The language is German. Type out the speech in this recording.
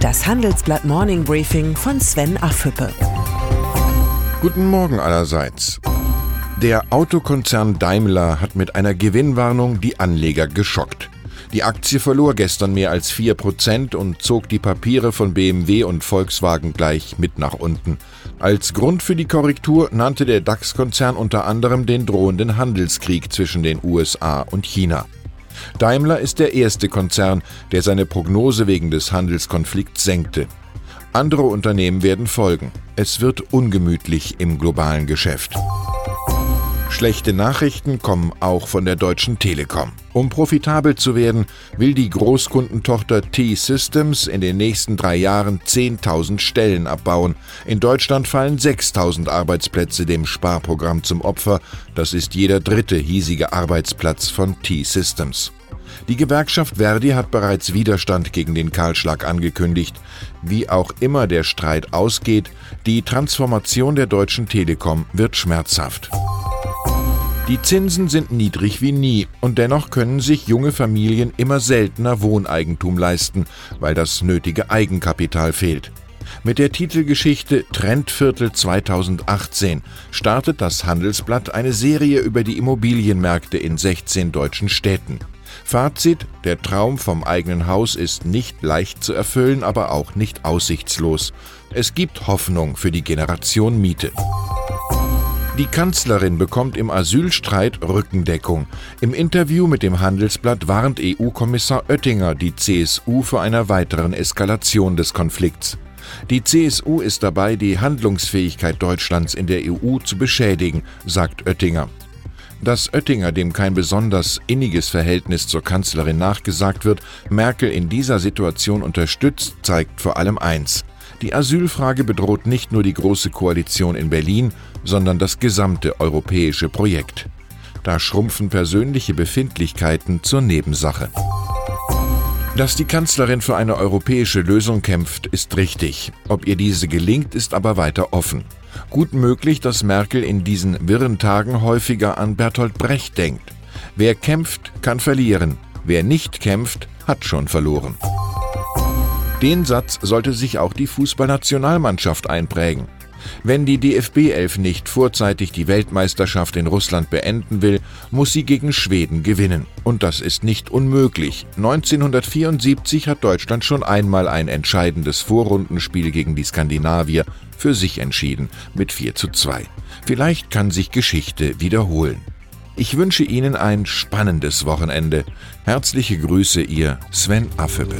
Das Handelsblatt Morning Briefing von Sven Affüppe. Guten Morgen allerseits. Der Autokonzern Daimler hat mit einer Gewinnwarnung die Anleger geschockt. Die Aktie verlor gestern mehr als 4% und zog die Papiere von BMW und Volkswagen gleich mit nach unten. Als Grund für die Korrektur nannte der DAX-Konzern unter anderem den drohenden Handelskrieg zwischen den USA und China. Daimler ist der erste Konzern, der seine Prognose wegen des Handelskonflikts senkte. Andere Unternehmen werden folgen. Es wird ungemütlich im globalen Geschäft. Schlechte Nachrichten kommen auch von der Deutschen Telekom. Um profitabel zu werden, will die Großkundentochter T-Systems in den nächsten drei Jahren 10.000 Stellen abbauen. In Deutschland fallen 6.000 Arbeitsplätze dem Sparprogramm zum Opfer. Das ist jeder dritte hiesige Arbeitsplatz von T-Systems. Die Gewerkschaft Verdi hat bereits Widerstand gegen den Kahlschlag angekündigt. Wie auch immer der Streit ausgeht, die Transformation der Deutschen Telekom wird schmerzhaft. Die Zinsen sind niedrig wie nie und dennoch können sich junge Familien immer seltener Wohneigentum leisten, weil das nötige Eigenkapital fehlt. Mit der Titelgeschichte Trendviertel 2018 startet das Handelsblatt eine Serie über die Immobilienmärkte in 16 deutschen Städten. Fazit, der Traum vom eigenen Haus ist nicht leicht zu erfüllen, aber auch nicht aussichtslos. Es gibt Hoffnung für die Generation Miete. Die Kanzlerin bekommt im Asylstreit Rückendeckung. Im Interview mit dem Handelsblatt warnt EU-Kommissar Oettinger die CSU vor einer weiteren Eskalation des Konflikts. Die CSU ist dabei, die Handlungsfähigkeit Deutschlands in der EU zu beschädigen, sagt Oettinger. Dass Oettinger, dem kein besonders inniges Verhältnis zur Kanzlerin nachgesagt wird, Merkel in dieser Situation unterstützt, zeigt vor allem eins. Die Asylfrage bedroht nicht nur die Große Koalition in Berlin, sondern das gesamte europäische Projekt. Da schrumpfen persönliche Befindlichkeiten zur Nebensache. Dass die Kanzlerin für eine europäische Lösung kämpft, ist richtig. Ob ihr diese gelingt, ist aber weiter offen. Gut möglich, dass Merkel in diesen wirren Tagen häufiger an Bertolt Brecht denkt. Wer kämpft, kann verlieren. Wer nicht kämpft, hat schon verloren. Den Satz sollte sich auch die Fußballnationalmannschaft einprägen. Wenn die DFB 11 nicht vorzeitig die Weltmeisterschaft in Russland beenden will, muss sie gegen Schweden gewinnen. Und das ist nicht unmöglich. 1974 hat Deutschland schon einmal ein entscheidendes Vorrundenspiel gegen die Skandinavier für sich entschieden mit 4 zu 2. Vielleicht kann sich Geschichte wiederholen. Ich wünsche Ihnen ein spannendes Wochenende. Herzliche Grüße, Ihr Sven Affebe.